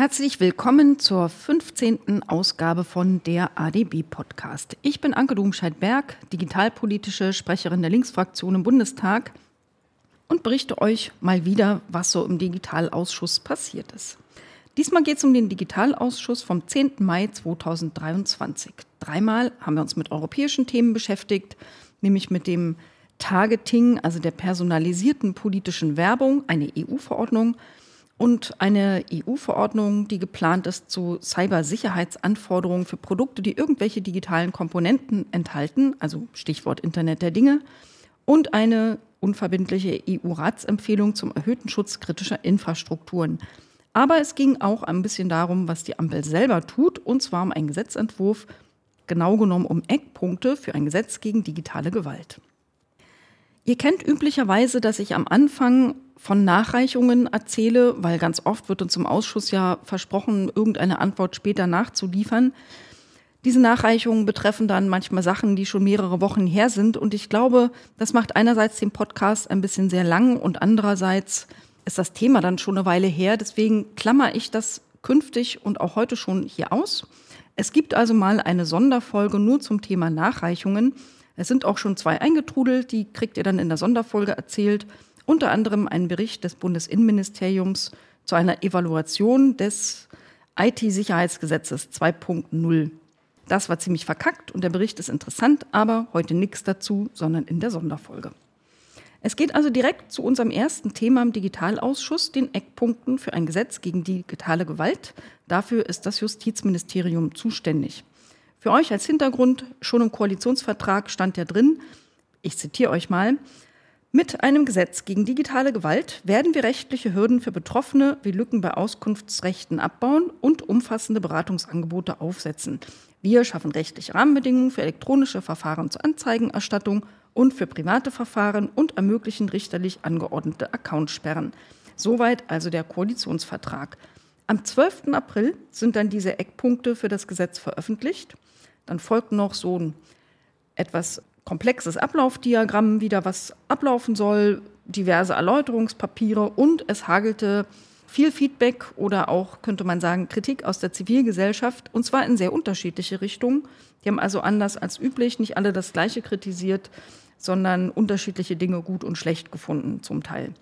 Herzlich willkommen zur 15. Ausgabe von der ADB Podcast. Ich bin Anke Domscheit-Berg, digitalpolitische Sprecherin der Linksfraktion im Bundestag und berichte euch mal wieder, was so im Digitalausschuss passiert ist. Diesmal geht es um den Digitalausschuss vom 10. Mai 2023. Dreimal haben wir uns mit europäischen Themen beschäftigt, nämlich mit dem Targeting, also der personalisierten politischen Werbung, eine EU-Verordnung, und eine EU-Verordnung, die geplant ist zu Cybersicherheitsanforderungen für Produkte, die irgendwelche digitalen Komponenten enthalten, also Stichwort Internet der Dinge, und eine unverbindliche EU-Ratsempfehlung zum erhöhten Schutz kritischer Infrastrukturen. Aber es ging auch ein bisschen darum, was die Ampel selber tut, und zwar um einen Gesetzentwurf, genau genommen um Eckpunkte für ein Gesetz gegen digitale Gewalt. Ihr kennt üblicherweise, dass ich am Anfang von Nachreichungen erzähle, weil ganz oft wird uns im Ausschuss ja versprochen, irgendeine Antwort später nachzuliefern. Diese Nachreichungen betreffen dann manchmal Sachen, die schon mehrere Wochen her sind. Und ich glaube, das macht einerseits den Podcast ein bisschen sehr lang und andererseits ist das Thema dann schon eine Weile her. Deswegen klammer ich das künftig und auch heute schon hier aus. Es gibt also mal eine Sonderfolge nur zum Thema Nachreichungen. Es sind auch schon zwei eingetrudelt, die kriegt ihr dann in der Sonderfolge erzählt unter anderem einen Bericht des Bundesinnenministeriums zu einer Evaluation des IT-Sicherheitsgesetzes 2.0. Das war ziemlich verkackt und der Bericht ist interessant, aber heute nichts dazu, sondern in der Sonderfolge. Es geht also direkt zu unserem ersten Thema im Digitalausschuss, den Eckpunkten für ein Gesetz gegen digitale Gewalt. Dafür ist das Justizministerium zuständig. Für euch als Hintergrund, schon im Koalitionsvertrag stand ja drin, ich zitiere euch mal, mit einem Gesetz gegen digitale Gewalt werden wir rechtliche Hürden für Betroffene wie Lücken bei Auskunftsrechten abbauen und umfassende Beratungsangebote aufsetzen. Wir schaffen rechtliche Rahmenbedingungen für elektronische Verfahren zur Anzeigenerstattung und für private Verfahren und ermöglichen richterlich angeordnete Accountsperren. Soweit also der Koalitionsvertrag. Am 12. April sind dann diese Eckpunkte für das Gesetz veröffentlicht. Dann folgt noch so ein etwas komplexes Ablaufdiagramm wieder, was ablaufen soll, diverse Erläuterungspapiere und es hagelte viel Feedback oder auch, könnte man sagen, Kritik aus der Zivilgesellschaft und zwar in sehr unterschiedliche Richtungen. Die haben also anders als üblich nicht alle das Gleiche kritisiert, sondern unterschiedliche Dinge gut und schlecht gefunden zum Teil.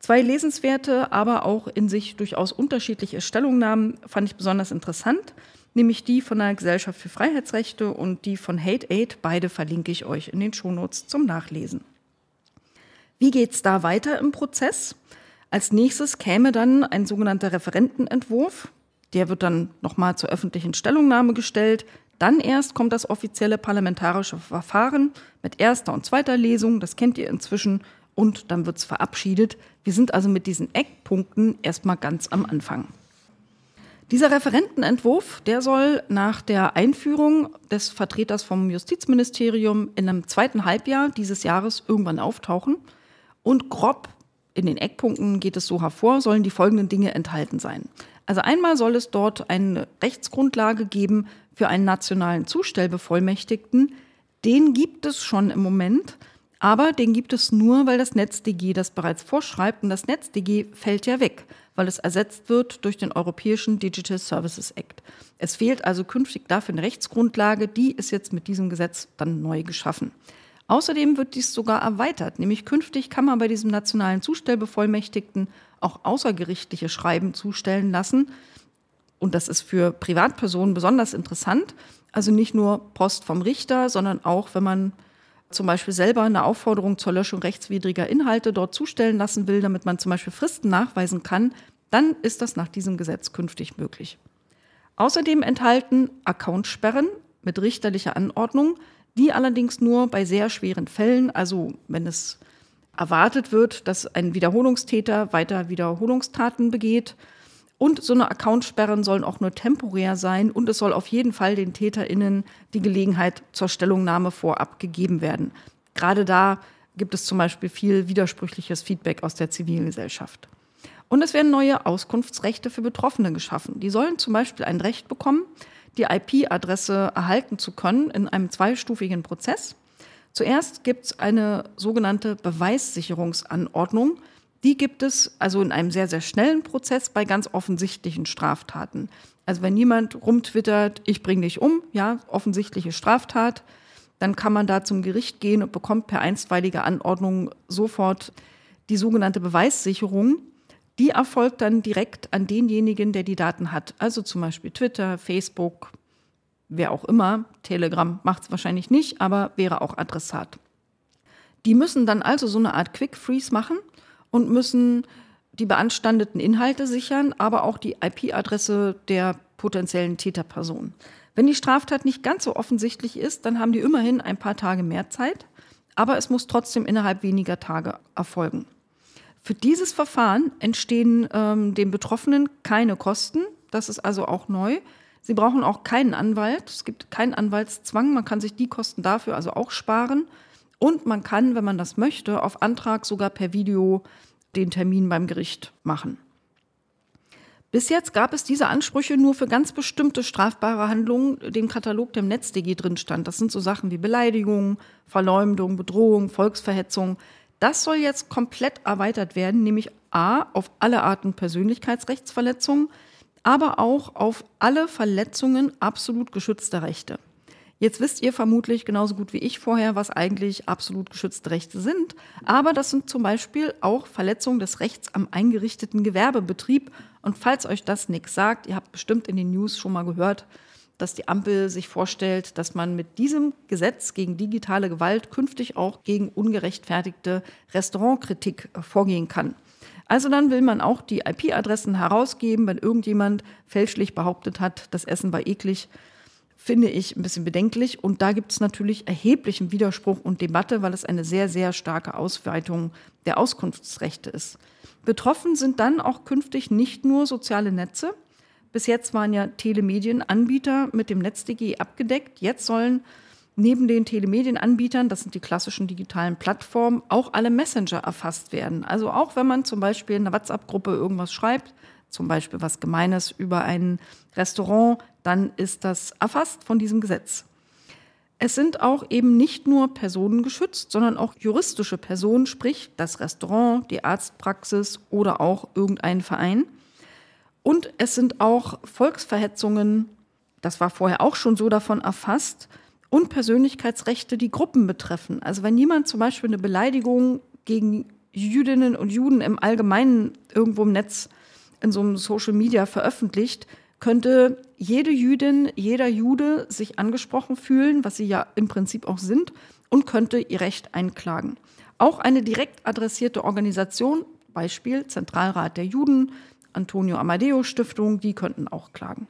Zwei lesenswerte, aber auch in sich durchaus unterschiedliche Stellungnahmen fand ich besonders interessant nämlich die von der Gesellschaft für Freiheitsrechte und die von Hate Aid. Beide verlinke ich euch in den Shownotes zum Nachlesen. Wie geht es da weiter im Prozess? Als nächstes käme dann ein sogenannter Referentenentwurf. Der wird dann nochmal zur öffentlichen Stellungnahme gestellt. Dann erst kommt das offizielle parlamentarische Verfahren mit erster und zweiter Lesung. Das kennt ihr inzwischen. Und dann wird es verabschiedet. Wir sind also mit diesen Eckpunkten erstmal ganz am Anfang. Dieser Referentenentwurf, der soll nach der Einführung des Vertreters vom Justizministerium in einem zweiten Halbjahr dieses Jahres irgendwann auftauchen. Und grob in den Eckpunkten geht es so hervor, sollen die folgenden Dinge enthalten sein. Also einmal soll es dort eine Rechtsgrundlage geben für einen nationalen Zustellbevollmächtigten. Den gibt es schon im Moment, aber den gibt es nur, weil das NetzDG das bereits vorschreibt und das NetzDG fällt ja weg weil es ersetzt wird durch den Europäischen Digital Services Act. Es fehlt also künftig dafür eine Rechtsgrundlage, die ist jetzt mit diesem Gesetz dann neu geschaffen. Außerdem wird dies sogar erweitert, nämlich künftig kann man bei diesem nationalen Zustellbevollmächtigten auch außergerichtliche Schreiben zustellen lassen. Und das ist für Privatpersonen besonders interessant. Also nicht nur Post vom Richter, sondern auch, wenn man zum Beispiel selber eine Aufforderung zur Löschung rechtswidriger Inhalte dort zustellen lassen will, damit man zum Beispiel Fristen nachweisen kann, dann ist das nach diesem Gesetz künftig möglich. Außerdem enthalten Accountsperren mit richterlicher Anordnung, die allerdings nur bei sehr schweren Fällen, also wenn es erwartet wird, dass ein Wiederholungstäter weiter Wiederholungstaten begeht, und so eine Accountsperren sollen auch nur temporär sein und es soll auf jeden Fall den TäterInnen die Gelegenheit zur Stellungnahme vorab gegeben werden. Gerade da gibt es zum Beispiel viel widersprüchliches Feedback aus der Zivilgesellschaft. Und es werden neue Auskunftsrechte für Betroffene geschaffen. Die sollen zum Beispiel ein Recht bekommen, die IP-Adresse erhalten zu können in einem zweistufigen Prozess. Zuerst gibt es eine sogenannte Beweissicherungsanordnung, Die gibt es also in einem sehr, sehr schnellen Prozess bei ganz offensichtlichen Straftaten. Also wenn jemand rumtwittert, ich bringe dich um, ja, offensichtliche Straftat, dann kann man da zum Gericht gehen und bekommt per einstweilige Anordnung sofort die sogenannte Beweissicherung. Die erfolgt dann direkt an denjenigen, der die Daten hat. Also zum Beispiel Twitter, Facebook, wer auch immer. Telegram macht es wahrscheinlich nicht, aber wäre auch Adressat. Die müssen dann also so eine Art Quick Freeze machen und müssen die beanstandeten Inhalte sichern, aber auch die IP-Adresse der potenziellen Täterperson. Wenn die Straftat nicht ganz so offensichtlich ist, dann haben die immerhin ein paar Tage mehr Zeit, aber es muss trotzdem innerhalb weniger Tage erfolgen. Für dieses Verfahren entstehen ähm, den Betroffenen keine Kosten, das ist also auch neu. Sie brauchen auch keinen Anwalt, es gibt keinen Anwaltszwang, man kann sich die Kosten dafür also auch sparen. Und man kann, wenn man das möchte, auf Antrag sogar per Video den Termin beim Gericht machen. Bis jetzt gab es diese Ansprüche nur für ganz bestimmte strafbare Handlungen, die im Katalog dem NetzDG drin stand. Das sind so Sachen wie Beleidigung, Verleumdung, Bedrohung, Volksverhetzung. Das soll jetzt komplett erweitert werden, nämlich a auf alle Arten Persönlichkeitsrechtsverletzungen, aber auch auf alle Verletzungen absolut geschützter Rechte. Jetzt wisst ihr vermutlich genauso gut wie ich vorher, was eigentlich absolut geschützte Rechte sind. Aber das sind zum Beispiel auch Verletzungen des Rechts am eingerichteten Gewerbebetrieb. Und falls euch das nichts sagt, ihr habt bestimmt in den News schon mal gehört, dass die Ampel sich vorstellt, dass man mit diesem Gesetz gegen digitale Gewalt künftig auch gegen ungerechtfertigte Restaurantkritik vorgehen kann. Also dann will man auch die IP-Adressen herausgeben, wenn irgendjemand fälschlich behauptet hat, das Essen war eklig finde ich ein bisschen bedenklich. Und da gibt es natürlich erheblichen Widerspruch und Debatte, weil es eine sehr, sehr starke Ausweitung der Auskunftsrechte ist. Betroffen sind dann auch künftig nicht nur soziale Netze. Bis jetzt waren ja Telemedienanbieter mit dem NetzDG abgedeckt. Jetzt sollen neben den Telemedienanbietern, das sind die klassischen digitalen Plattformen, auch alle Messenger erfasst werden. Also auch wenn man zum Beispiel in einer WhatsApp-Gruppe irgendwas schreibt, zum Beispiel was Gemeines über ein Restaurant, dann ist das erfasst von diesem Gesetz. Es sind auch eben nicht nur Personen geschützt, sondern auch juristische Personen, sprich das Restaurant, die Arztpraxis oder auch irgendein Verein. Und es sind auch Volksverhetzungen, das war vorher auch schon so davon erfasst, und Persönlichkeitsrechte, die Gruppen betreffen. Also wenn jemand zum Beispiel eine Beleidigung gegen Jüdinnen und Juden im Allgemeinen irgendwo im Netz in so einem Social Media veröffentlicht, könnte jede Jüdin, jeder Jude sich angesprochen fühlen, was sie ja im Prinzip auch sind, und könnte ihr Recht einklagen. Auch eine direkt adressierte Organisation, Beispiel Zentralrat der Juden, Antonio Amadeo Stiftung, die könnten auch klagen.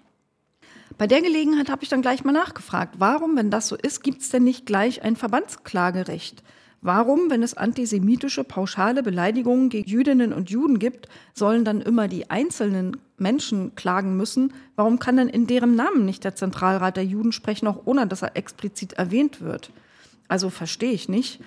Bei der Gelegenheit habe ich dann gleich mal nachgefragt, warum, wenn das so ist, gibt es denn nicht gleich ein Verbandsklagerecht? Warum, wenn es antisemitische pauschale Beleidigungen gegen Jüdinnen und Juden gibt, sollen dann immer die einzelnen Menschen klagen müssen? Warum kann denn in deren Namen nicht der Zentralrat der Juden sprechen, auch ohne dass er explizit erwähnt wird? Also verstehe ich nicht.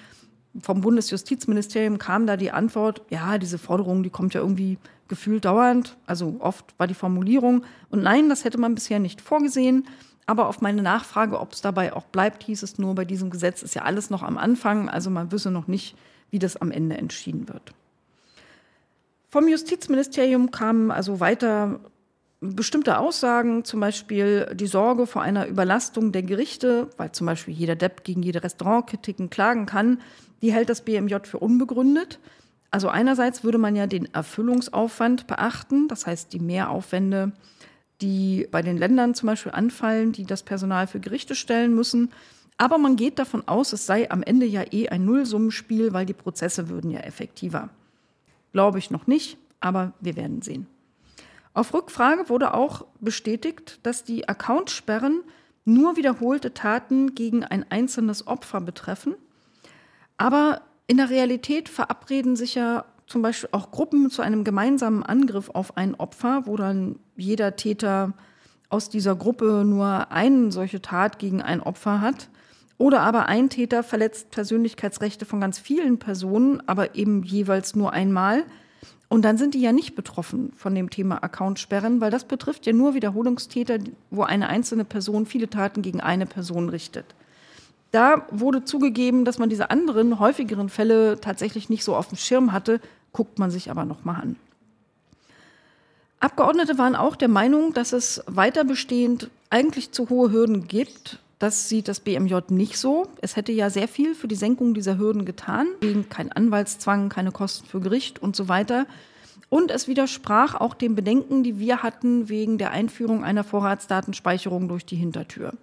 Vom Bundesjustizministerium kam da die Antwort, ja, diese Forderung, die kommt ja irgendwie gefühlt dauernd. Also oft war die Formulierung. Und nein, das hätte man bisher nicht vorgesehen. Aber auf meine Nachfrage, ob es dabei auch bleibt, hieß es nur, bei diesem Gesetz ist ja alles noch am Anfang, also man wisse noch nicht, wie das am Ende entschieden wird. Vom Justizministerium kamen also weiter bestimmte Aussagen, zum Beispiel die Sorge vor einer Überlastung der Gerichte, weil zum Beispiel jeder Depp gegen jede Restaurantkritiken klagen kann, die hält das BMJ für unbegründet. Also einerseits würde man ja den Erfüllungsaufwand beachten, das heißt die Mehraufwände die bei den Ländern zum Beispiel anfallen, die das Personal für Gerichte stellen müssen. Aber man geht davon aus, es sei am Ende ja eh ein Nullsummenspiel, weil die Prozesse würden ja effektiver. Glaube ich noch nicht, aber wir werden sehen. Auf Rückfrage wurde auch bestätigt, dass die Accountsperren nur wiederholte Taten gegen ein einzelnes Opfer betreffen. Aber in der Realität verabreden sich ja zum Beispiel auch Gruppen zu einem gemeinsamen Angriff auf ein Opfer, wo dann jeder Täter aus dieser Gruppe nur eine solche Tat gegen ein Opfer hat. Oder aber ein Täter verletzt Persönlichkeitsrechte von ganz vielen Personen, aber eben jeweils nur einmal. Und dann sind die ja nicht betroffen von dem Thema Accountsperren, weil das betrifft ja nur Wiederholungstäter, wo eine einzelne Person viele Taten gegen eine Person richtet. Da wurde zugegeben, dass man diese anderen, häufigeren Fälle tatsächlich nicht so auf dem Schirm hatte, guckt man sich aber noch mal an. Abgeordnete waren auch der Meinung, dass es weiter bestehend eigentlich zu hohe Hürden gibt. Das sieht das BMJ nicht so. Es hätte ja sehr viel für die Senkung dieser Hürden getan, wegen kein Anwaltszwang, keine Kosten für Gericht und so weiter. Und es widersprach auch den Bedenken, die wir hatten wegen der Einführung einer Vorratsdatenspeicherung durch die Hintertür.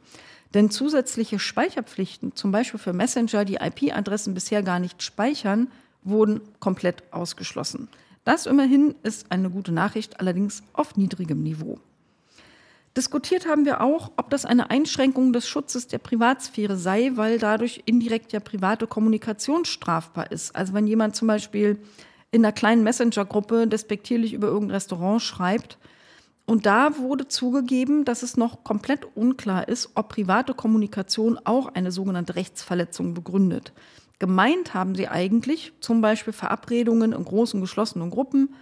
Denn zusätzliche Speicherpflichten, zum Beispiel für Messenger, die IP-Adressen bisher gar nicht speichern, wurden komplett ausgeschlossen. Das immerhin ist eine gute Nachricht, allerdings auf niedrigem Niveau. Diskutiert haben wir auch, ob das eine Einschränkung des Schutzes der Privatsphäre sei, weil dadurch indirekt ja private Kommunikation strafbar ist. Also wenn jemand zum Beispiel in einer kleinen Messenger-Gruppe despektierlich über irgendein Restaurant schreibt, und da wurde zugegeben, dass es noch komplett unklar ist, ob private Kommunikation auch eine sogenannte Rechtsverletzung begründet. Gemeint haben sie eigentlich zum Beispiel Verabredungen in großen geschlossenen Gruppen,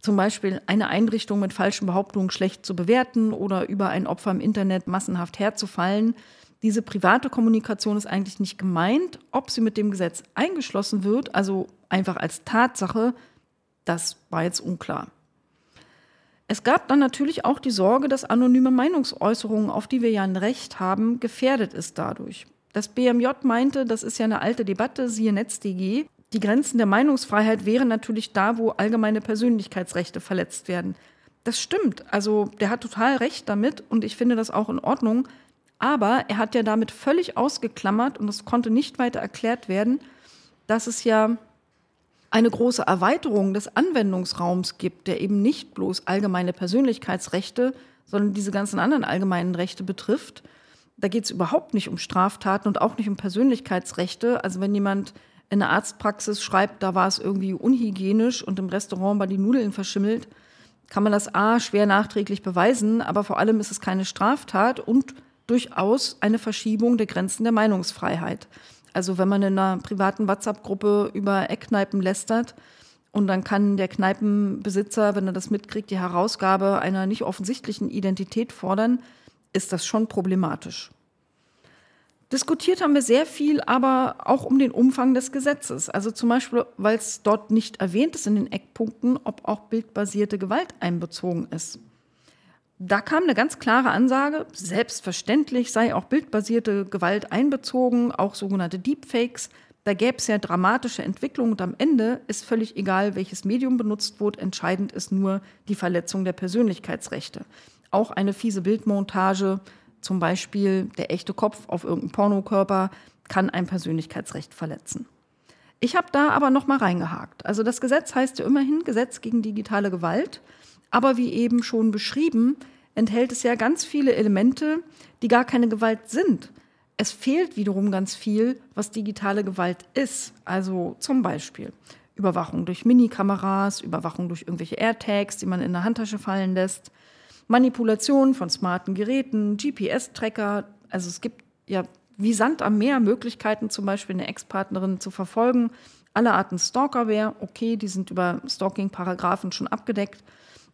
zum Beispiel eine Einrichtung mit falschen Behauptungen schlecht zu bewerten oder über ein Opfer im Internet massenhaft herzufallen. Diese private Kommunikation ist eigentlich nicht gemeint. Ob sie mit dem Gesetz eingeschlossen wird, also einfach als Tatsache, das war jetzt unklar. Es gab dann natürlich auch die Sorge, dass anonyme Meinungsäußerungen, auf die wir ja ein Recht haben, gefährdet ist dadurch. Das BMJ meinte, das ist ja eine alte Debatte, siehe NetzDG. Die Grenzen der Meinungsfreiheit wären natürlich da, wo allgemeine Persönlichkeitsrechte verletzt werden. Das stimmt. Also der hat total recht damit und ich finde das auch in Ordnung. Aber er hat ja damit völlig ausgeklammert und es konnte nicht weiter erklärt werden, dass es ja eine große Erweiterung des Anwendungsraums gibt, der eben nicht bloß allgemeine Persönlichkeitsrechte, sondern diese ganzen anderen allgemeinen Rechte betrifft. Da geht es überhaupt nicht um Straftaten und auch nicht um Persönlichkeitsrechte. Also wenn jemand in der Arztpraxis schreibt, da war es irgendwie unhygienisch und im Restaurant war die Nudeln verschimmelt, kann man das A schwer nachträglich beweisen, aber vor allem ist es keine Straftat und durchaus eine Verschiebung der Grenzen der Meinungsfreiheit. Also wenn man in einer privaten WhatsApp-Gruppe über Eckkneipen lästert und dann kann der Kneipenbesitzer, wenn er das mitkriegt, die Herausgabe einer nicht offensichtlichen Identität fordern, ist das schon problematisch. Diskutiert haben wir sehr viel, aber auch um den Umfang des Gesetzes. Also zum Beispiel, weil es dort nicht erwähnt ist in den Eckpunkten, ob auch bildbasierte Gewalt einbezogen ist. Da kam eine ganz klare Ansage, selbstverständlich sei auch bildbasierte Gewalt einbezogen, auch sogenannte Deepfakes. Da gäbe es ja dramatische Entwicklungen und am Ende ist völlig egal, welches Medium benutzt wird. Entscheidend ist nur die Verletzung der Persönlichkeitsrechte. Auch eine fiese Bildmontage, zum Beispiel der echte Kopf auf irgendeinem Pornokörper, kann ein Persönlichkeitsrecht verletzen. Ich habe da aber noch mal reingehakt. Also das Gesetz heißt ja immerhin Gesetz gegen digitale Gewalt. Aber wie eben schon beschrieben, enthält es ja ganz viele Elemente, die gar keine Gewalt sind. Es fehlt wiederum ganz viel, was digitale Gewalt ist. Also zum Beispiel Überwachung durch Minikameras, Überwachung durch irgendwelche AirTags, die man in der Handtasche fallen lässt, Manipulation von smarten Geräten, GPS-Tracker. Also es gibt ja wie Sand am Meer Möglichkeiten, zum Beispiel eine Ex-Partnerin zu verfolgen. Alle Arten Stalkerware, okay, die sind über Stalking-Paragraphen schon abgedeckt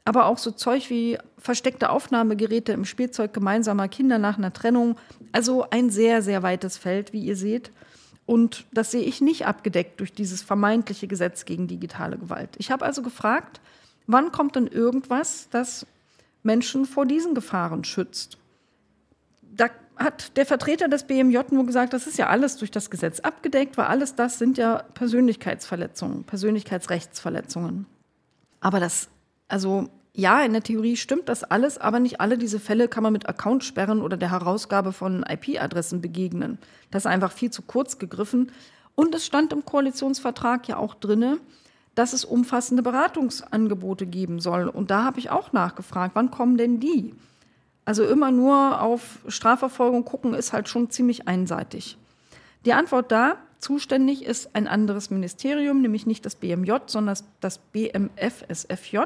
aber auch so Zeug wie versteckte Aufnahmegeräte im Spielzeug gemeinsamer Kinder nach einer Trennung. Also ein sehr, sehr weites Feld, wie ihr seht. Und das sehe ich nicht abgedeckt durch dieses vermeintliche Gesetz gegen digitale Gewalt. Ich habe also gefragt, wann kommt denn irgendwas, das Menschen vor diesen Gefahren schützt? Da hat der Vertreter des BMJ nur gesagt, das ist ja alles durch das Gesetz abgedeckt, weil alles das sind ja Persönlichkeitsverletzungen, Persönlichkeitsrechtsverletzungen. Aber das also ja, in der Theorie stimmt das alles, aber nicht alle diese Fälle kann man mit Accountsperren oder der Herausgabe von IP-Adressen begegnen. Das ist einfach viel zu kurz gegriffen. Und es stand im Koalitionsvertrag ja auch drinne, dass es umfassende Beratungsangebote geben soll. Und da habe ich auch nachgefragt, wann kommen denn die? Also immer nur auf Strafverfolgung gucken ist halt schon ziemlich einseitig. Die Antwort da, zuständig ist ein anderes Ministerium, nämlich nicht das BMJ, sondern das BMFSFJ.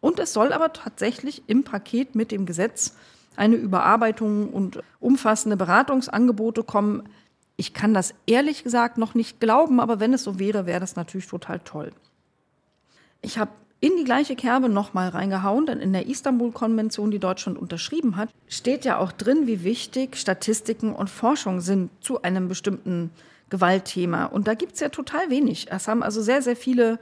Und es soll aber tatsächlich im Paket mit dem Gesetz eine Überarbeitung und umfassende Beratungsangebote kommen. Ich kann das ehrlich gesagt noch nicht glauben, aber wenn es so wäre, wäre das natürlich total toll. Ich habe in die gleiche Kerbe nochmal reingehauen, denn in der Istanbul-Konvention, die Deutschland unterschrieben hat, steht ja auch drin, wie wichtig Statistiken und Forschung sind zu einem bestimmten Gewaltthema. Und da gibt es ja total wenig. Es haben also sehr, sehr viele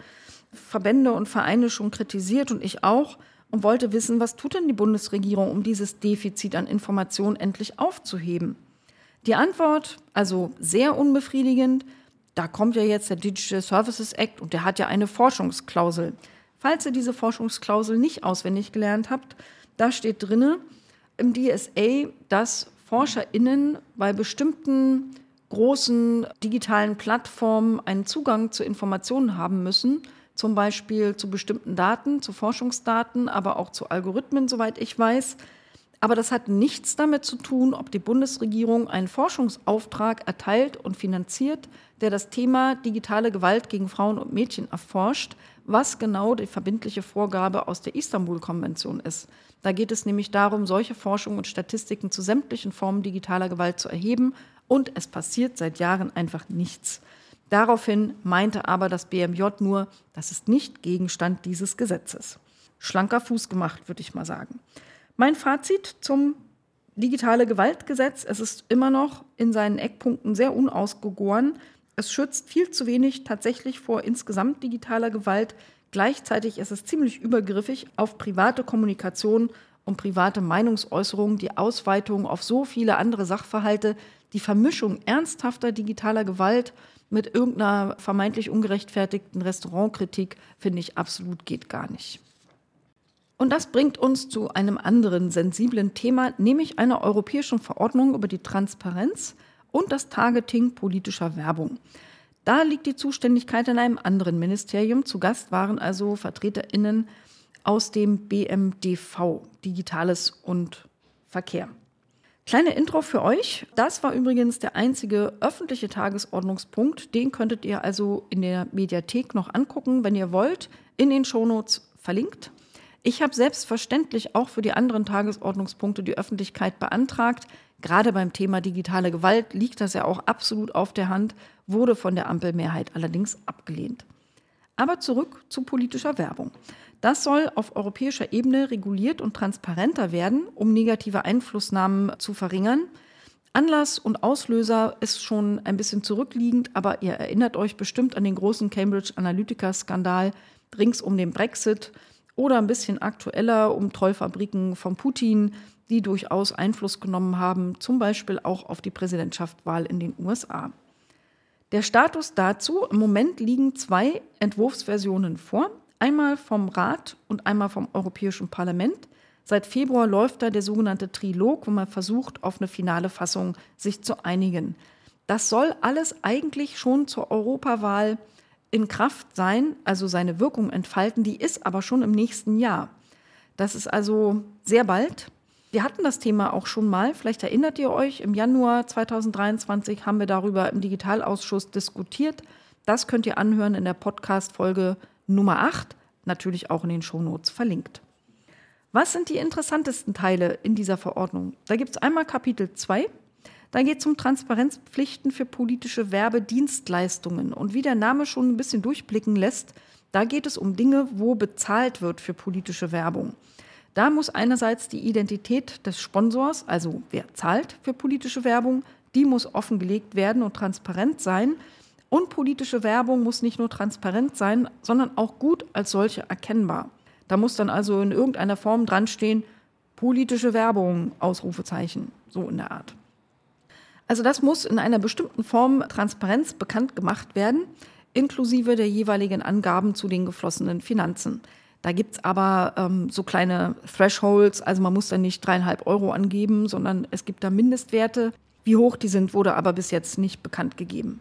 Verbände und Vereine schon kritisiert und ich auch und wollte wissen, was tut denn die Bundesregierung, um dieses Defizit an Informationen endlich aufzuheben. Die Antwort, also sehr unbefriedigend, da kommt ja jetzt der Digital Services Act und der hat ja eine Forschungsklausel. Falls ihr diese Forschungsklausel nicht auswendig gelernt habt, da steht drinne im DSA, dass ForscherInnen bei bestimmten großen digitalen Plattformen einen Zugang zu Informationen haben müssen, zum Beispiel zu bestimmten Daten, zu Forschungsdaten, aber auch zu Algorithmen, soweit ich weiß. Aber das hat nichts damit zu tun, ob die Bundesregierung einen Forschungsauftrag erteilt und finanziert, der das Thema digitale Gewalt gegen Frauen und Mädchen erforscht, was genau die verbindliche Vorgabe aus der Istanbul-Konvention ist. Da geht es nämlich darum, solche Forschung und Statistiken zu sämtlichen Formen digitaler Gewalt zu erheben. Und es passiert seit Jahren einfach nichts. Daraufhin meinte aber das BMJ nur, das ist nicht Gegenstand dieses Gesetzes. Schlanker Fuß gemacht, würde ich mal sagen. Mein Fazit zum digitale Gewaltgesetz, es ist immer noch in seinen Eckpunkten sehr unausgegoren. Es schützt viel zu wenig tatsächlich vor insgesamt digitaler Gewalt. Gleichzeitig ist es ziemlich übergriffig auf private Kommunikation und private Meinungsäußerungen, die Ausweitung auf so viele andere Sachverhalte, die Vermischung ernsthafter digitaler Gewalt mit irgendeiner vermeintlich ungerechtfertigten Restaurantkritik, finde ich absolut geht gar nicht. Und das bringt uns zu einem anderen sensiblen Thema, nämlich einer europäischen Verordnung über die Transparenz und das Targeting politischer Werbung. Da liegt die Zuständigkeit in einem anderen Ministerium. Zu Gast waren also Vertreterinnen aus dem BMDV, Digitales und Verkehr. Kleine Intro für euch. Das war übrigens der einzige öffentliche Tagesordnungspunkt. Den könntet ihr also in der Mediathek noch angucken, wenn ihr wollt. In den Shownotes verlinkt. Ich habe selbstverständlich auch für die anderen Tagesordnungspunkte die Öffentlichkeit beantragt. Gerade beim Thema digitale Gewalt liegt das ja auch absolut auf der Hand, wurde von der Ampelmehrheit allerdings abgelehnt. Aber zurück zu politischer Werbung. Das soll auf europäischer Ebene reguliert und transparenter werden, um negative Einflussnahmen zu verringern. Anlass und Auslöser ist schon ein bisschen zurückliegend, aber ihr erinnert euch bestimmt an den großen Cambridge Analytica-Skandal rings um den Brexit oder ein bisschen aktueller um Trollfabriken von Putin, die durchaus Einfluss genommen haben, zum Beispiel auch auf die Präsidentschaftswahl in den USA. Der Status dazu, im Moment liegen zwei Entwurfsversionen vor. Einmal vom Rat und einmal vom Europäischen Parlament. Seit Februar läuft da der sogenannte Trilog, wo man versucht, auf eine finale Fassung sich zu einigen. Das soll alles eigentlich schon zur Europawahl in Kraft sein, also seine Wirkung entfalten. Die ist aber schon im nächsten Jahr. Das ist also sehr bald. Wir hatten das Thema auch schon mal, vielleicht erinnert ihr euch, im Januar 2023 haben wir darüber im Digitalausschuss diskutiert. Das könnt ihr anhören in der Podcast-Folge Nummer 8, natürlich auch in den Shownotes verlinkt. Was sind die interessantesten Teile in dieser Verordnung? Da gibt es einmal Kapitel 2, da geht es um Transparenzpflichten für politische Werbedienstleistungen. Und wie der Name schon ein bisschen durchblicken lässt, da geht es um Dinge, wo bezahlt wird für politische Werbung. Da muss einerseits die Identität des Sponsors, also wer zahlt für politische Werbung, die muss offengelegt werden und transparent sein. Und politische Werbung muss nicht nur transparent sein, sondern auch gut als solche erkennbar. Da muss dann also in irgendeiner Form dran stehen, politische Werbung, Ausrufezeichen, so in der Art. Also das muss in einer bestimmten Form Transparenz bekannt gemacht werden, inklusive der jeweiligen Angaben zu den geflossenen Finanzen. Da gibt es aber ähm, so kleine Thresholds, also man muss dann nicht dreieinhalb Euro angeben, sondern es gibt da Mindestwerte. Wie hoch die sind, wurde aber bis jetzt nicht bekannt gegeben.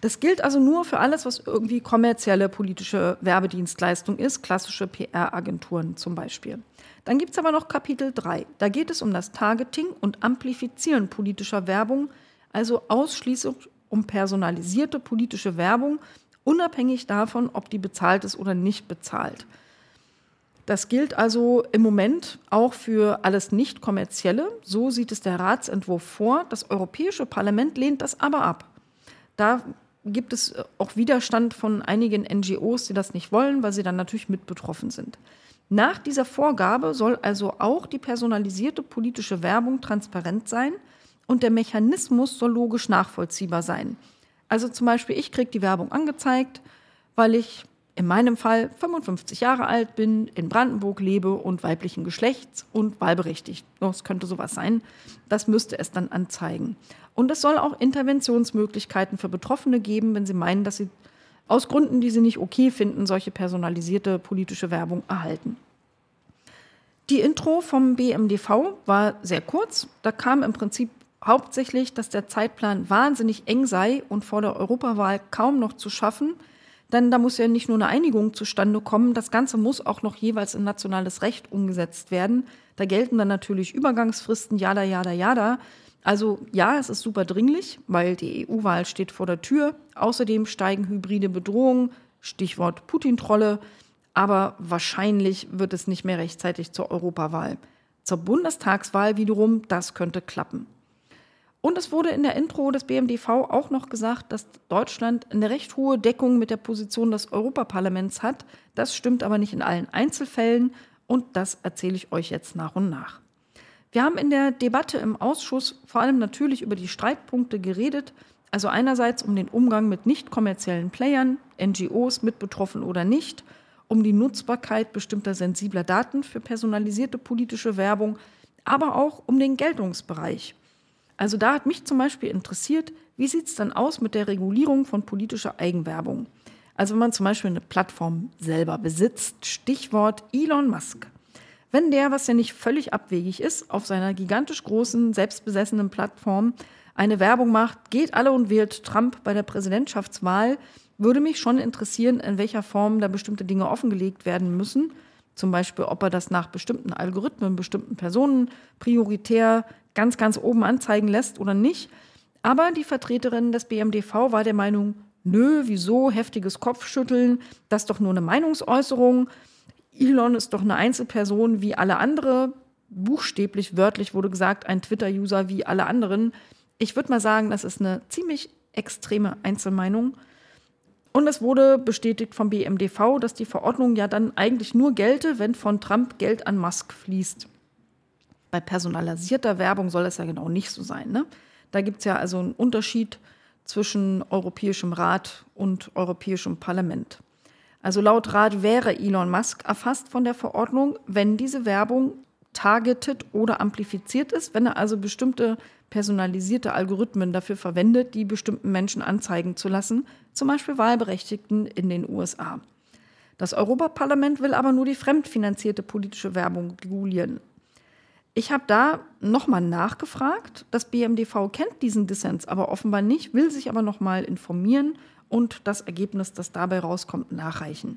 Das gilt also nur für alles, was irgendwie kommerzielle politische Werbedienstleistung ist, klassische PR-Agenturen zum Beispiel. Dann gibt es aber noch Kapitel 3. Da geht es um das Targeting und Amplifizieren politischer Werbung, also ausschließlich um personalisierte politische Werbung, unabhängig davon, ob die bezahlt ist oder nicht bezahlt. Das gilt also im Moment auch für alles nicht-kommerzielle. So sieht es der Ratsentwurf vor. Das Europäische Parlament lehnt das aber ab. Da gibt es äh, auch Widerstand von einigen NGOs, die das nicht wollen, weil sie dann natürlich mit betroffen sind. Nach dieser Vorgabe soll also auch die personalisierte politische Werbung transparent sein und der Mechanismus soll logisch nachvollziehbar sein. Also zum Beispiel, ich kriege die Werbung angezeigt, weil ich in meinem Fall 55 Jahre alt bin, in Brandenburg lebe und weiblichen Geschlechts und wahlberechtigt. Das könnte sowas sein. Das müsste es dann anzeigen. Und es soll auch Interventionsmöglichkeiten für Betroffene geben, wenn sie meinen, dass sie aus Gründen, die sie nicht okay finden, solche personalisierte politische Werbung erhalten. Die Intro vom BMDV war sehr kurz. Da kam im Prinzip hauptsächlich, dass der Zeitplan wahnsinnig eng sei und vor der Europawahl kaum noch zu schaffen. Denn da muss ja nicht nur eine Einigung zustande kommen, das Ganze muss auch noch jeweils in nationales Recht umgesetzt werden. Da gelten dann natürlich Übergangsfristen, jada, jada, jada. Also ja, es ist super dringlich, weil die EU-Wahl steht vor der Tür. Außerdem steigen hybride Bedrohungen, Stichwort Putin-Trolle, aber wahrscheinlich wird es nicht mehr rechtzeitig zur Europawahl. Zur Bundestagswahl wiederum, das könnte klappen. Und es wurde in der Intro des BMDV auch noch gesagt, dass Deutschland eine recht hohe Deckung mit der Position des Europaparlaments hat. Das stimmt aber nicht in allen Einzelfällen und das erzähle ich euch jetzt nach und nach. Wir haben in der Debatte im Ausschuss vor allem natürlich über die Streitpunkte geredet, also einerseits um den Umgang mit nicht kommerziellen Playern, NGOs mit betroffen oder nicht, um die Nutzbarkeit bestimmter sensibler Daten für personalisierte politische Werbung, aber auch um den Geltungsbereich. Also da hat mich zum Beispiel interessiert, wie sieht es dann aus mit der Regulierung von politischer Eigenwerbung? Also wenn man zum Beispiel eine Plattform selber besitzt, Stichwort Elon Musk. Wenn der, was ja nicht völlig abwegig ist, auf seiner gigantisch großen, selbstbesessenen Plattform eine Werbung macht, geht alle und wählt Trump bei der Präsidentschaftswahl, würde mich schon interessieren, in welcher Form da bestimmte Dinge offengelegt werden müssen. Zum Beispiel, ob er das nach bestimmten Algorithmen, bestimmten Personen prioritär ganz, ganz oben anzeigen lässt oder nicht. Aber die Vertreterin des BMDV war der Meinung, nö, wieso, heftiges Kopfschütteln, das ist doch nur eine Meinungsäußerung. Elon ist doch eine Einzelperson wie alle andere. Buchstäblich, wörtlich wurde gesagt, ein Twitter-User wie alle anderen. Ich würde mal sagen, das ist eine ziemlich extreme Einzelmeinung. Und es wurde bestätigt vom BMDV, dass die Verordnung ja dann eigentlich nur gelte, wenn von Trump Geld an Musk fließt. Bei personalisierter Werbung soll das ja genau nicht so sein. Ne? Da gibt es ja also einen Unterschied zwischen Europäischem Rat und Europäischem Parlament. Also laut Rat wäre Elon Musk erfasst von der Verordnung, wenn diese Werbung targeted oder amplifiziert ist, wenn er also bestimmte personalisierte Algorithmen dafür verwendet, die bestimmten Menschen anzeigen zu lassen, zum Beispiel Wahlberechtigten in den USA. Das Europaparlament will aber nur die fremdfinanzierte politische Werbung regulieren. Ich habe da nochmal nachgefragt. Das BMDV kennt diesen Dissens aber offenbar nicht, will sich aber nochmal informieren und das Ergebnis, das dabei rauskommt, nachreichen.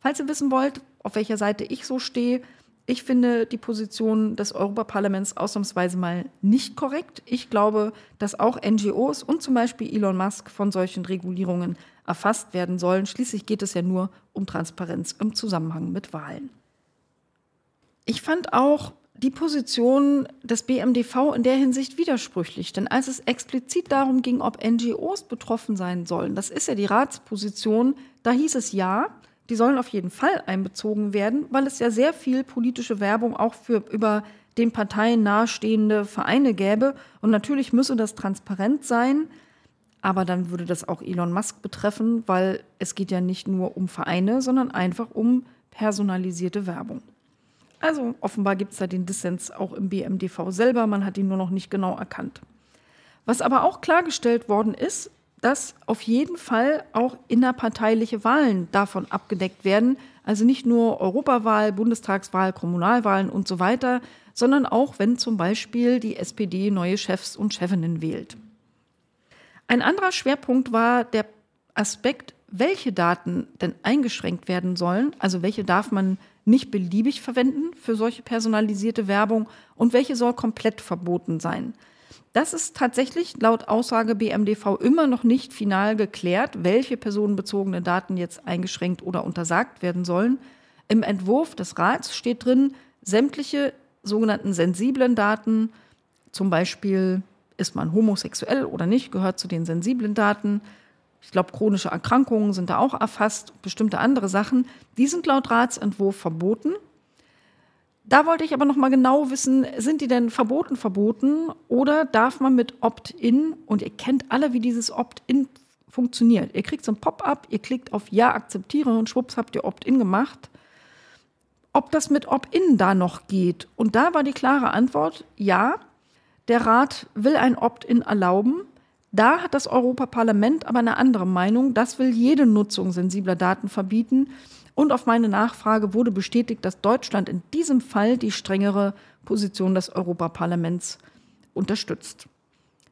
Falls ihr wissen wollt, auf welcher Seite ich so stehe, ich finde die Position des Europaparlaments ausnahmsweise mal nicht korrekt. Ich glaube, dass auch NGOs und zum Beispiel Elon Musk von solchen Regulierungen erfasst werden sollen. Schließlich geht es ja nur um Transparenz im Zusammenhang mit Wahlen. Ich fand auch die Position des BMDV in der Hinsicht widersprüchlich. Denn als es explizit darum ging, ob NGOs betroffen sein sollen, das ist ja die Ratsposition, da hieß es ja, die sollen auf jeden Fall einbezogen werden, weil es ja sehr viel politische Werbung auch für über den Parteien nahestehende Vereine gäbe. Und natürlich müsse das transparent sein, aber dann würde das auch Elon Musk betreffen, weil es geht ja nicht nur um Vereine, sondern einfach um personalisierte Werbung. Also offenbar gibt es da den Dissens auch im BMDV selber, man hat ihn nur noch nicht genau erkannt. Was aber auch klargestellt worden ist, dass auf jeden Fall auch innerparteiliche Wahlen davon abgedeckt werden. Also nicht nur Europawahl, Bundestagswahl, Kommunalwahlen und so weiter, sondern auch wenn zum Beispiel die SPD neue Chefs und Chefinnen wählt. Ein anderer Schwerpunkt war der Aspekt, welche Daten denn eingeschränkt werden sollen, also welche darf man nicht beliebig verwenden für solche personalisierte Werbung und welche soll komplett verboten sein. Das ist tatsächlich laut Aussage BMDV immer noch nicht final geklärt, welche personenbezogene Daten jetzt eingeschränkt oder untersagt werden sollen. Im Entwurf des Rats steht drin, sämtliche sogenannten sensiblen Daten, zum Beispiel ist man homosexuell oder nicht, gehört zu den sensiblen Daten, ich glaube, chronische Erkrankungen sind da auch erfasst, bestimmte andere Sachen. Die sind laut Ratsentwurf verboten. Da wollte ich aber noch mal genau wissen, sind die denn verboten verboten oder darf man mit Opt-in und ihr kennt alle, wie dieses Opt-in funktioniert. Ihr kriegt so ein Pop-up, ihr klickt auf Ja, akzeptiere und schwupps habt ihr Opt-in gemacht. Ob das mit Opt-in da noch geht? Und da war die klare Antwort, ja, der Rat will ein Opt-in erlauben. Da hat das Europaparlament aber eine andere Meinung. Das will jede Nutzung sensibler Daten verbieten. Und auf meine Nachfrage wurde bestätigt, dass Deutschland in diesem Fall die strengere Position des Europaparlaments unterstützt.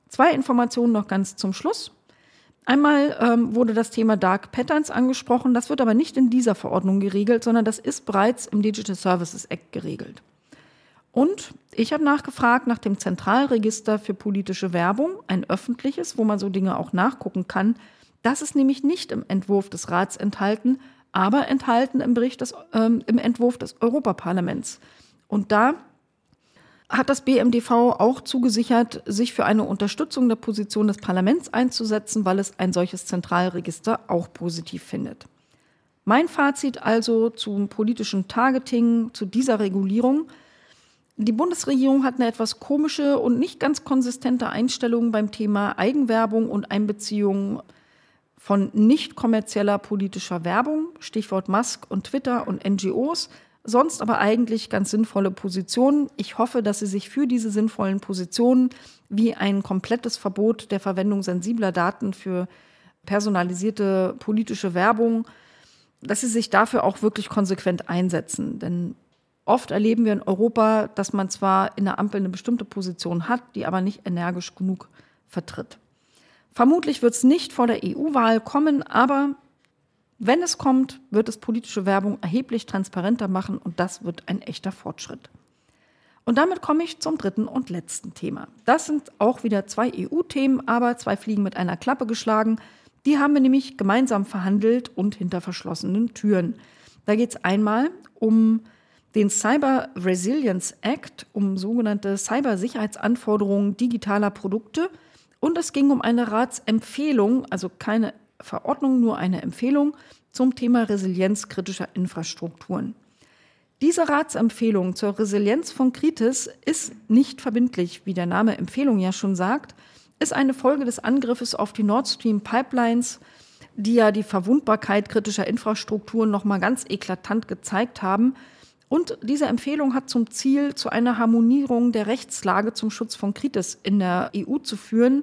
Zwei Informationen noch ganz zum Schluss. Einmal ähm, wurde das Thema Dark Patterns angesprochen. Das wird aber nicht in dieser Verordnung geregelt, sondern das ist bereits im Digital Services Act geregelt. Und ich habe nachgefragt nach dem Zentralregister für politische Werbung, ein öffentliches, wo man so Dinge auch nachgucken kann. Das ist nämlich nicht im Entwurf des Rats enthalten, aber enthalten im Bericht des, ähm, im Entwurf des Europaparlaments. Und da hat das BMDV auch zugesichert, sich für eine Unterstützung der Position des Parlaments einzusetzen, weil es ein solches Zentralregister auch positiv findet. Mein Fazit also zum politischen Targeting, zu dieser Regulierung. Die Bundesregierung hat eine etwas komische und nicht ganz konsistente Einstellung beim Thema Eigenwerbung und Einbeziehung von nicht kommerzieller politischer Werbung, Stichwort Musk und Twitter und NGOs, sonst aber eigentlich ganz sinnvolle Positionen. Ich hoffe, dass Sie sich für diese sinnvollen Positionen wie ein komplettes Verbot der Verwendung sensibler Daten für personalisierte politische Werbung, dass Sie sich dafür auch wirklich konsequent einsetzen. Denn oft erleben wir in Europa, dass man zwar in der Ampel eine bestimmte Position hat, die aber nicht energisch genug vertritt. Vermutlich wird es nicht vor der EU-Wahl kommen, aber wenn es kommt, wird es politische Werbung erheblich transparenter machen und das wird ein echter Fortschritt. Und damit komme ich zum dritten und letzten Thema. Das sind auch wieder zwei EU-Themen, aber zwei Fliegen mit einer Klappe geschlagen. Die haben wir nämlich gemeinsam verhandelt und hinter verschlossenen Türen. Da geht es einmal um den Cyber Resilience Act, um sogenannte Cybersicherheitsanforderungen digitaler Produkte. Und es ging um eine Ratsempfehlung, also keine Verordnung nur eine Empfehlung zum Thema Resilienz kritischer Infrastrukturen. Diese Ratsempfehlung zur Resilienz von Kritis ist nicht verbindlich, wie der Name Empfehlung ja schon sagt, ist eine Folge des Angriffes auf die Nord Stream Pipelines, die ja die Verwundbarkeit kritischer Infrastrukturen noch mal ganz eklatant gezeigt haben. Und diese Empfehlung hat zum Ziel, zu einer Harmonierung der Rechtslage zum Schutz von Kritis in der EU zu führen,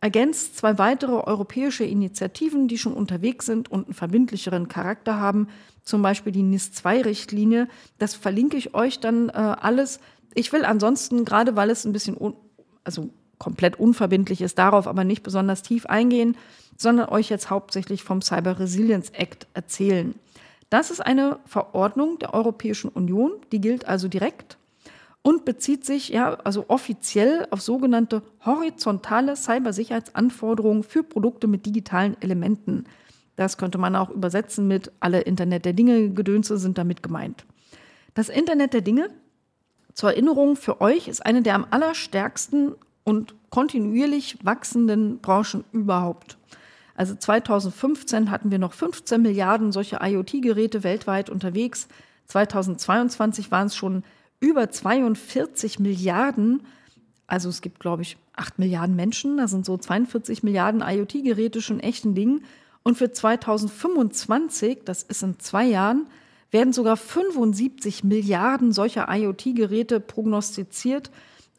ergänzt zwei weitere europäische Initiativen, die schon unterwegs sind und einen verbindlicheren Charakter haben, zum Beispiel die NIS-2-Richtlinie. Das verlinke ich euch dann äh, alles. Ich will ansonsten, gerade weil es ein bisschen, also komplett unverbindlich ist, darauf aber nicht besonders tief eingehen, sondern euch jetzt hauptsächlich vom Cyber Resilience Act erzählen. Das ist eine Verordnung der Europäischen Union, die gilt also direkt und bezieht sich ja also offiziell auf sogenannte horizontale Cybersicherheitsanforderungen für Produkte mit digitalen Elementen. Das könnte man auch übersetzen mit alle Internet der Dinge Gedönse sind damit gemeint. Das Internet der Dinge zur Erinnerung für euch ist eine der am allerstärksten und kontinuierlich wachsenden Branchen überhaupt. Also 2015 hatten wir noch 15 Milliarden solche IoT-Geräte weltweit unterwegs. 2022 waren es schon über 42 Milliarden, also es gibt, glaube ich, 8 Milliarden Menschen, da sind so 42 Milliarden IoT-Geräte schon echt ein Ding. Und für 2025, das ist in zwei Jahren, werden sogar 75 Milliarden solcher IoT-Geräte prognostiziert.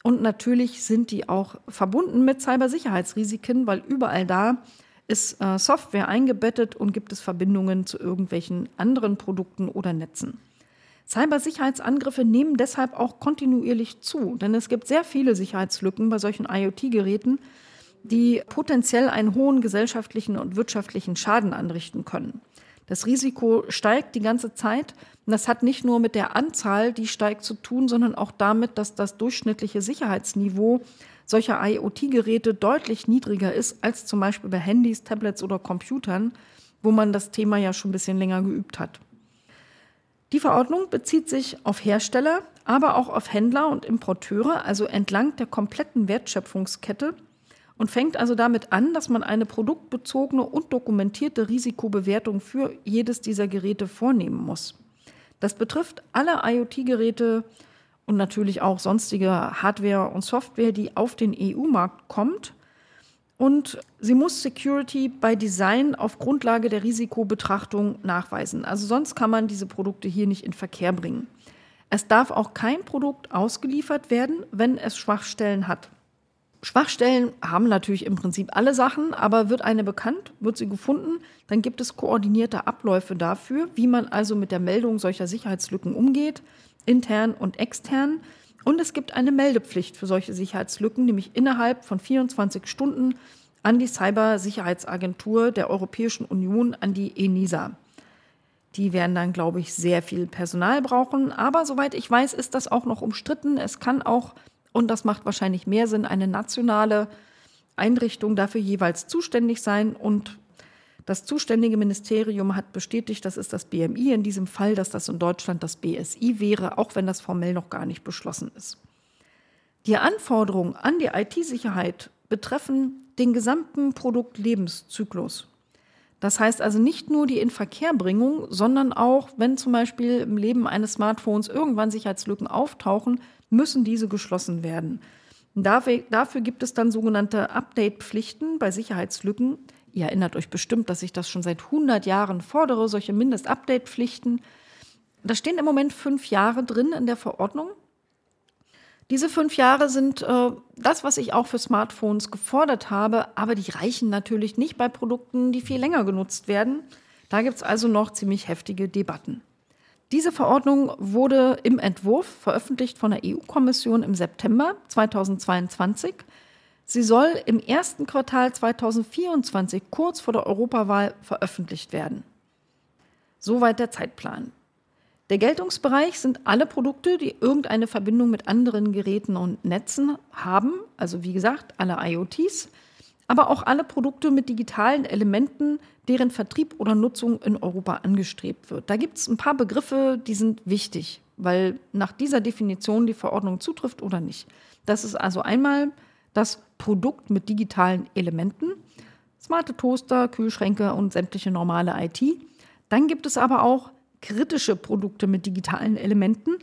Und natürlich sind die auch verbunden mit Cybersicherheitsrisiken, weil überall da ist äh, Software eingebettet und gibt es Verbindungen zu irgendwelchen anderen Produkten oder Netzen. Cybersicherheitsangriffe nehmen deshalb auch kontinuierlich zu, denn es gibt sehr viele Sicherheitslücken bei solchen IoT-Geräten, die potenziell einen hohen gesellschaftlichen und wirtschaftlichen Schaden anrichten können. Das Risiko steigt die ganze Zeit und das hat nicht nur mit der Anzahl, die steigt, zu tun, sondern auch damit, dass das durchschnittliche Sicherheitsniveau solcher IoT-Geräte deutlich niedriger ist als zum Beispiel bei Handys, Tablets oder Computern, wo man das Thema ja schon ein bisschen länger geübt hat. Die Verordnung bezieht sich auf Hersteller, aber auch auf Händler und Importeure, also entlang der kompletten Wertschöpfungskette und fängt also damit an, dass man eine produktbezogene und dokumentierte Risikobewertung für jedes dieser Geräte vornehmen muss. Das betrifft alle IoT-Geräte und natürlich auch sonstige Hardware und Software, die auf den EU-Markt kommt und sie muss Security bei Design auf Grundlage der Risikobetrachtung nachweisen. Also sonst kann man diese Produkte hier nicht in Verkehr bringen. Es darf auch kein Produkt ausgeliefert werden, wenn es Schwachstellen hat. Schwachstellen haben natürlich im Prinzip alle Sachen, aber wird eine bekannt, wird sie gefunden, dann gibt es koordinierte Abläufe dafür, wie man also mit der Meldung solcher Sicherheitslücken umgeht, intern und extern. Und es gibt eine Meldepflicht für solche Sicherheitslücken, nämlich innerhalb von 24 Stunden an die Cybersicherheitsagentur der Europäischen Union, an die ENISA. Die werden dann, glaube ich, sehr viel Personal brauchen. Aber soweit ich weiß, ist das auch noch umstritten. Es kann auch, und das macht wahrscheinlich mehr Sinn, eine nationale Einrichtung dafür jeweils zuständig sein. Und das zuständige Ministerium hat bestätigt, das ist das BMI in diesem Fall, dass das in Deutschland das BSI wäre, auch wenn das formell noch gar nicht beschlossen ist. Die Anforderungen an die IT-Sicherheit betreffen den gesamten Produktlebenszyklus. Das heißt also nicht nur die Inverkehrbringung, sondern auch, wenn zum Beispiel im Leben eines Smartphones irgendwann Sicherheitslücken auftauchen, müssen diese geschlossen werden. Dafür, gibt es dann sogenannte Update-Pflichten bei Sicherheitslücken, Ihr erinnert euch bestimmt, dass ich das schon seit 100 Jahren fordere, solche Mindest-Update-Pflichten. Da stehen im Moment fünf Jahre drin in der Verordnung. Diese fünf Jahre sind äh, das, was ich auch für Smartphones gefordert habe, aber die reichen natürlich nicht bei Produkten, die viel länger genutzt werden. Da gibt es also noch ziemlich heftige Debatten. Diese Verordnung wurde im Entwurf veröffentlicht von der EU-Kommission im September 2022 Sie soll im ersten Quartal 2024, kurz vor der Europawahl, veröffentlicht werden. Soweit der Zeitplan. Der Geltungsbereich sind alle Produkte, die irgendeine Verbindung mit anderen Geräten und Netzen haben, also wie gesagt, alle IoTs, aber auch alle Produkte mit digitalen Elementen, deren Vertrieb oder Nutzung in Europa angestrebt wird. Da gibt es ein paar Begriffe, die sind wichtig, weil nach dieser Definition die Verordnung zutrifft oder nicht. Das ist also einmal das Produkt mit digitalen Elementen, smarte Toaster, Kühlschränke und sämtliche normale IT. Dann gibt es aber auch kritische Produkte mit digitalen Elementen.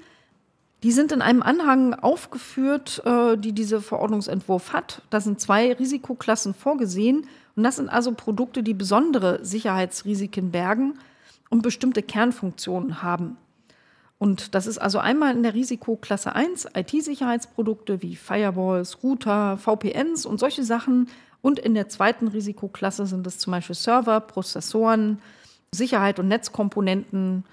Die sind in einem Anhang aufgeführt, äh, die dieser Verordnungsentwurf hat. Da sind zwei Risikoklassen vorgesehen. Und das sind also Produkte, die besondere Sicherheitsrisiken bergen und bestimmte Kernfunktionen haben. Und das ist also einmal in der Risikoklasse 1 IT-Sicherheitsprodukte wie Firewalls, Router, VPNs und solche Sachen. Und in der zweiten Risikoklasse sind es zum Beispiel Server, Prozessoren, Sicherheit und Netzkomponenten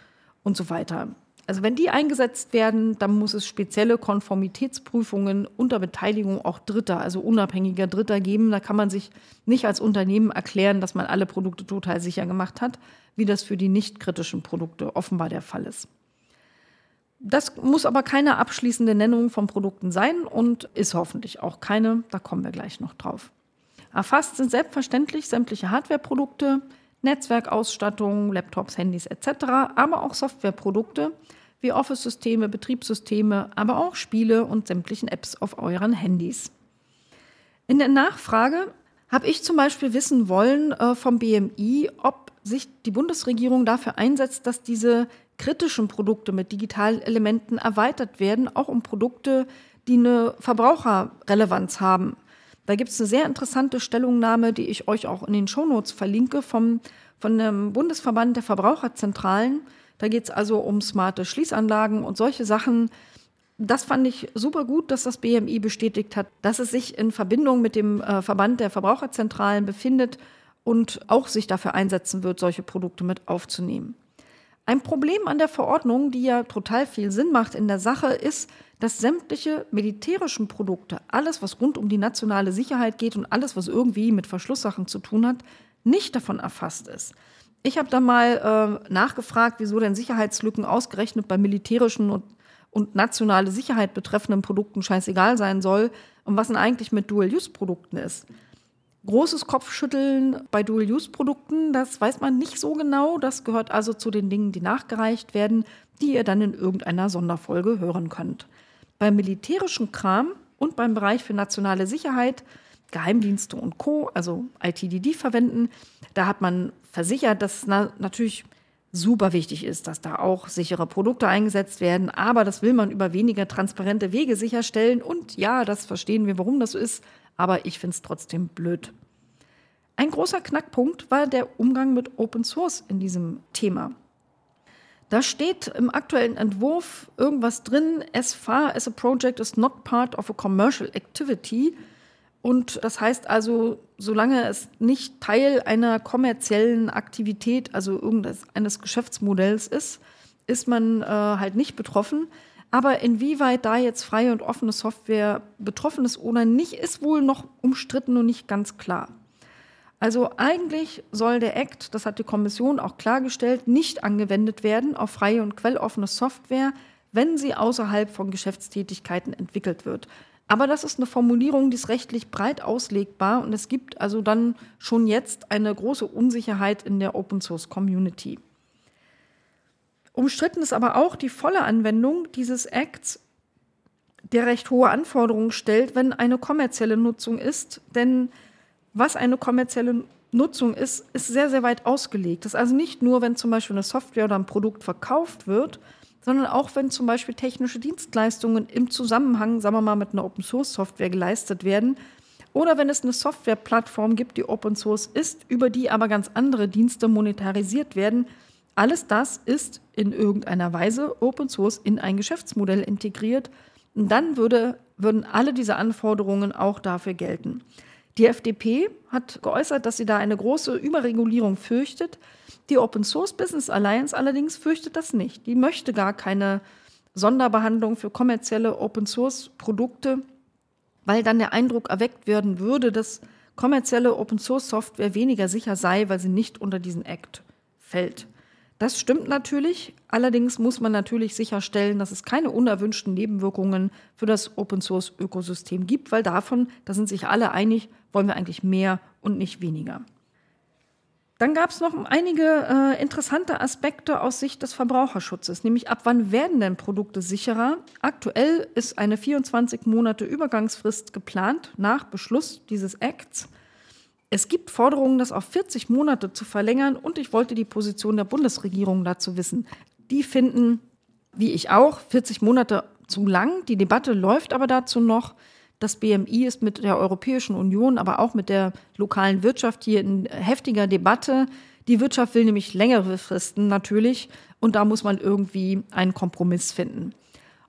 und so weiter. Also wenn die eingesetzt werden, dann muss es spezielle Konformitätsprüfungen unter Beteiligung auch Dritter, also unabhängiger Dritter geben. Da kann man sich nicht als Unternehmen erklären, dass man alle Produkte total sicher gemacht hat, wie das für die nicht kritischen Produkte offenbar der Fall ist. Das muss aber keine abschließende Nennung von Produkten sein und ist hoffentlich auch keine. Da kommen wir gleich noch drauf. Erfasst sind selbstverständlich sämtliche Hardwareprodukte, Netzwerkausstattung, Laptops, Handys etc., aber auch Softwareprodukte wie Office-Systeme, Betriebssysteme, aber auch Spiele und sämtlichen Apps auf euren Handys. In der Nachfrage habe ich zum Beispiel wissen wollen äh, vom BMI, ob sich die Bundesregierung dafür einsetzt, dass diese kritischen Produkte mit digitalen Elementen erweitert werden, auch um Produkte, die eine Verbraucherrelevanz haben. Da gibt es eine sehr interessante Stellungnahme, die ich euch auch in den Shownotes verlinke, vom, von dem Bundesverband der Verbraucherzentralen. Da geht es also um smarte Schließanlagen und solche Sachen. Das fand ich super gut, dass das BMI bestätigt hat, dass es sich in Verbindung mit dem äh, Verband der Verbraucherzentralen befindet und auch sich dafür einsetzen wird, solche Produkte mit aufzunehmen. Ein Problem an der Verordnung, die ja total viel Sinn macht in der Sache, ist, dass sämtliche militärischen Produkte, alles, was rund um die nationale Sicherheit geht und alles, was irgendwie mit Verschlusssachen zu tun hat, nicht davon erfasst ist. Ich habe da mal äh, nachgefragt, wieso denn Sicherheitslücken ausgerechnet bei militärischen und, und nationale Sicherheit betreffenden Produkten scheißegal sein soll und was denn eigentlich mit Dual-Use-Produkten ist großes Kopfschütteln bei Dual-Use-Produkten. Das weiß man nicht so genau. Das gehört also zu den Dingen, die nachgereicht werden, die ihr dann in irgendeiner Sonderfolge hören könnt. Beim militärischen Kram und beim Bereich für nationale Sicherheit, Geheimdienste und Co., also ITDD verwenden, da hat man versichert, dass na natürlich super wichtig ist, dass da auch sichere Produkte eingesetzt werden. Aber das will man über weniger transparente Wege sicherstellen. Und ja, das verstehen wir, warum das so ist aber ich finde es trotzdem blöd. Ein großer Knackpunkt war der Umgang mit Open Source in diesem Thema. Da steht im aktuellen Entwurf irgendwas drin, as far as a project is not part of a commercial activity. Und das heißt also, solange es nicht Teil einer kommerziellen Aktivität, also irgendeines Geschäftsmodells ist, ist man äh, halt nicht betroffen. Aber inwieweit da jetzt freie und offene Software betroffen ist oder nicht, ist wohl noch umstritten und nicht ganz klar. Also eigentlich soll der Act, das hat die Kommission auch klargestellt, nicht angewendet werden auf freie und quelloffene Software, wenn sie außerhalb von Geschäftstätigkeiten entwickelt wird. Aber das ist eine Formulierung, die ist rechtlich breit auslegbar und es gibt also dann schon jetzt eine große Unsicherheit in der Open Source Community. Umstritten ist aber auch die volle Anwendung dieses Acts, der recht hohe Anforderungen stellt, wenn eine kommerzielle Nutzung ist, denn was eine kommerzielle Nutzung ist, ist sehr, sehr weit ausgelegt. Das ist also nicht nur, wenn zum Beispiel eine Software oder ein Produkt verkauft wird, sondern auch wenn zum Beispiel technische Dienstleistungen im Zusammenhang, sagen wir mal, mit einer Open Source Software geleistet werden. Oder wenn es eine Softwareplattform gibt, die Open Source ist, über die aber ganz andere Dienste monetarisiert werden. Alles das ist in irgendeiner Weise Open Source in ein Geschäftsmodell integriert. Und dann würde, würden alle diese Anforderungen auch dafür gelten. Die FDP hat geäußert, dass sie da eine große Überregulierung fürchtet. Die Open Source Business Alliance allerdings fürchtet das nicht. Die möchte gar keine Sonderbehandlung für kommerzielle Open Source Produkte, weil dann der Eindruck erweckt werden würde, dass kommerzielle Open Source Software weniger sicher sei, weil sie nicht unter diesen Act fällt. Das stimmt natürlich. Allerdings muss man natürlich sicherstellen, dass es keine unerwünschten Nebenwirkungen für das Open Source Ökosystem gibt, weil davon, da sind sich alle einig, wollen wir eigentlich mehr und nicht weniger. Dann gab es noch einige äh, interessante Aspekte aus Sicht des Verbraucherschutzes, nämlich ab wann werden denn Produkte sicherer? Aktuell ist eine 24 Monate Übergangsfrist geplant nach Beschluss dieses Acts. Es gibt Forderungen, das auf 40 Monate zu verlängern und ich wollte die Position der Bundesregierung dazu wissen. Die finden, wie ich auch, 40 Monate zu lang. Die Debatte läuft aber dazu noch. Das BMI ist mit der Europäischen Union, aber auch mit der lokalen Wirtschaft hier in heftiger Debatte. Die Wirtschaft will nämlich längere Fristen natürlich und da muss man irgendwie einen Kompromiss finden.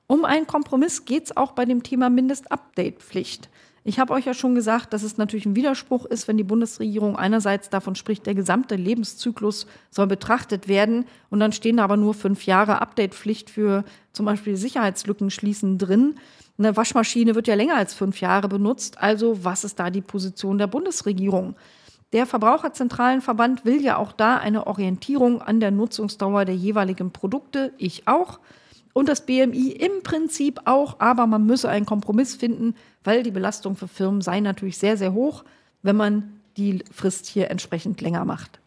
Um einen Kompromiss geht es auch bei dem Thema Mindestupdate-Pflicht. Ich habe euch ja schon gesagt, dass es natürlich ein Widerspruch ist, wenn die Bundesregierung einerseits davon spricht, der gesamte Lebenszyklus soll betrachtet werden und dann stehen da aber nur fünf Jahre Updatepflicht für zum Beispiel Sicherheitslücken schließen drin. Eine Waschmaschine wird ja länger als fünf Jahre benutzt. Also was ist da die Position der Bundesregierung? Der Verbraucherzentralenverband will ja auch da eine Orientierung an der Nutzungsdauer der jeweiligen Produkte. Ich auch und das BMI im Prinzip auch, aber man müsse einen Kompromiss finden, weil die Belastung für Firmen sei natürlich sehr, sehr hoch, wenn man die Frist hier entsprechend länger macht.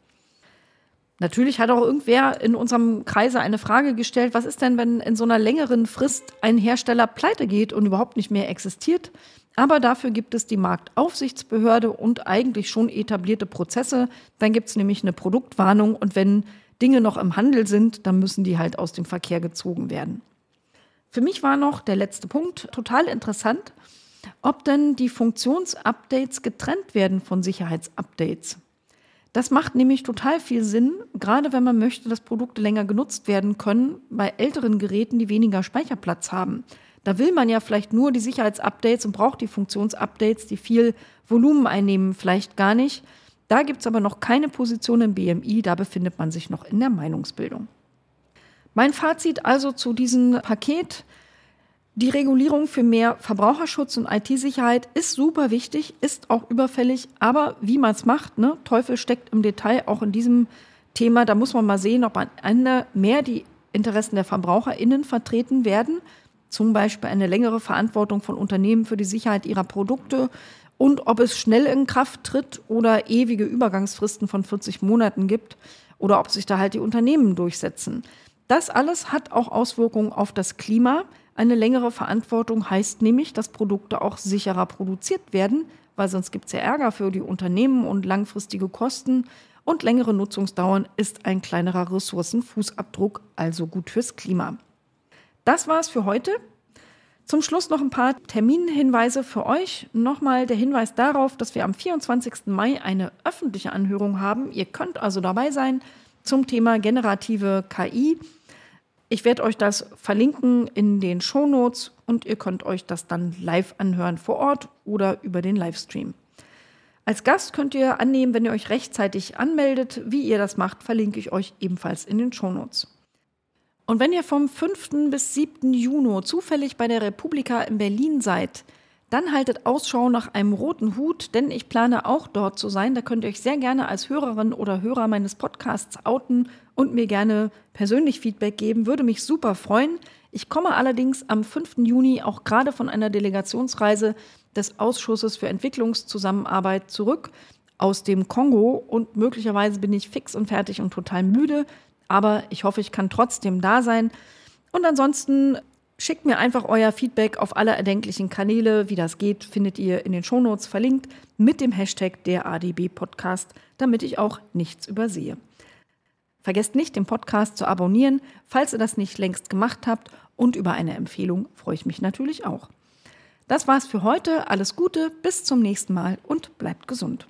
Natürlich hat auch irgendwer in unserem Kreise eine Frage gestellt, was ist denn, wenn in so einer längeren Frist ein Hersteller pleite geht und überhaupt nicht mehr existiert? Aber dafür gibt es die Marktaufsichtsbehörde und eigentlich schon etablierte Prozesse. Dann gibt es nämlich eine Produktwarnung und wenn Dinge noch im Handel sind, dann müssen die halt aus dem Verkehr gezogen werden. Für mich war noch der letzte Punkt total interessant, ob denn die Funktionsupdates getrennt werden von Sicherheitsupdates. Das macht nämlich total viel Sinn, gerade wenn man möchte, dass Produkte länger genutzt werden können bei älteren Geräten, die weniger Speicherplatz haben. Da will man ja vielleicht nur die Sicherheitsupdates und braucht die Funktionsupdates, die viel Volumen einnehmen, vielleicht gar nicht. Da gibt es aber noch keine Position im BMI, da befindet man sich noch in der Meinungsbildung. Mein Fazit also zu diesem Paket. Die Regulierung für mehr Verbraucherschutz und IT-Sicherheit ist super wichtig, ist auch überfällig, aber wie man es macht, ne, Teufel steckt im Detail auch in diesem Thema. Da muss man mal sehen, ob am Ende mehr die Interessen der VerbraucherInnen vertreten werden, zum Beispiel eine längere Verantwortung von Unternehmen für die Sicherheit ihrer Produkte und ob es schnell in Kraft tritt oder ewige Übergangsfristen von 40 Monaten gibt oder ob sich da halt die Unternehmen durchsetzen. Das alles hat auch Auswirkungen auf das Klima. Eine längere Verantwortung heißt nämlich, dass Produkte auch sicherer produziert werden, weil sonst gibt es ja Ärger für die Unternehmen und langfristige Kosten. Und längere Nutzungsdauern ist ein kleinerer Ressourcenfußabdruck, also gut fürs Klima. Das war's für heute. Zum Schluss noch ein paar Terminhinweise für euch. Nochmal der Hinweis darauf, dass wir am 24. Mai eine öffentliche Anhörung haben. Ihr könnt also dabei sein zum Thema generative KI. Ich werde euch das verlinken in den Shownotes und ihr könnt euch das dann live anhören vor Ort oder über den Livestream. Als Gast könnt ihr annehmen, wenn ihr euch rechtzeitig anmeldet. Wie ihr das macht, verlinke ich euch ebenfalls in den Shownotes. Und wenn ihr vom 5. bis 7. Juni zufällig bei der Republika in Berlin seid, dann haltet Ausschau nach einem roten Hut, denn ich plane auch dort zu sein. Da könnt ihr euch sehr gerne als Hörerin oder Hörer meines Podcasts outen und mir gerne persönlich Feedback geben. Würde mich super freuen. Ich komme allerdings am 5. Juni auch gerade von einer Delegationsreise des Ausschusses für Entwicklungszusammenarbeit zurück aus dem Kongo und möglicherweise bin ich fix und fertig und total müde. Aber ich hoffe, ich kann trotzdem da sein. Und ansonsten schickt mir einfach euer Feedback auf alle erdenklichen Kanäle. Wie das geht, findet ihr in den Shownotes verlinkt mit dem Hashtag der ADB Podcast, damit ich auch nichts übersehe. Vergesst nicht, den Podcast zu abonnieren, falls ihr das nicht längst gemacht habt. Und über eine Empfehlung freue ich mich natürlich auch. Das war's für heute. Alles Gute, bis zum nächsten Mal und bleibt gesund.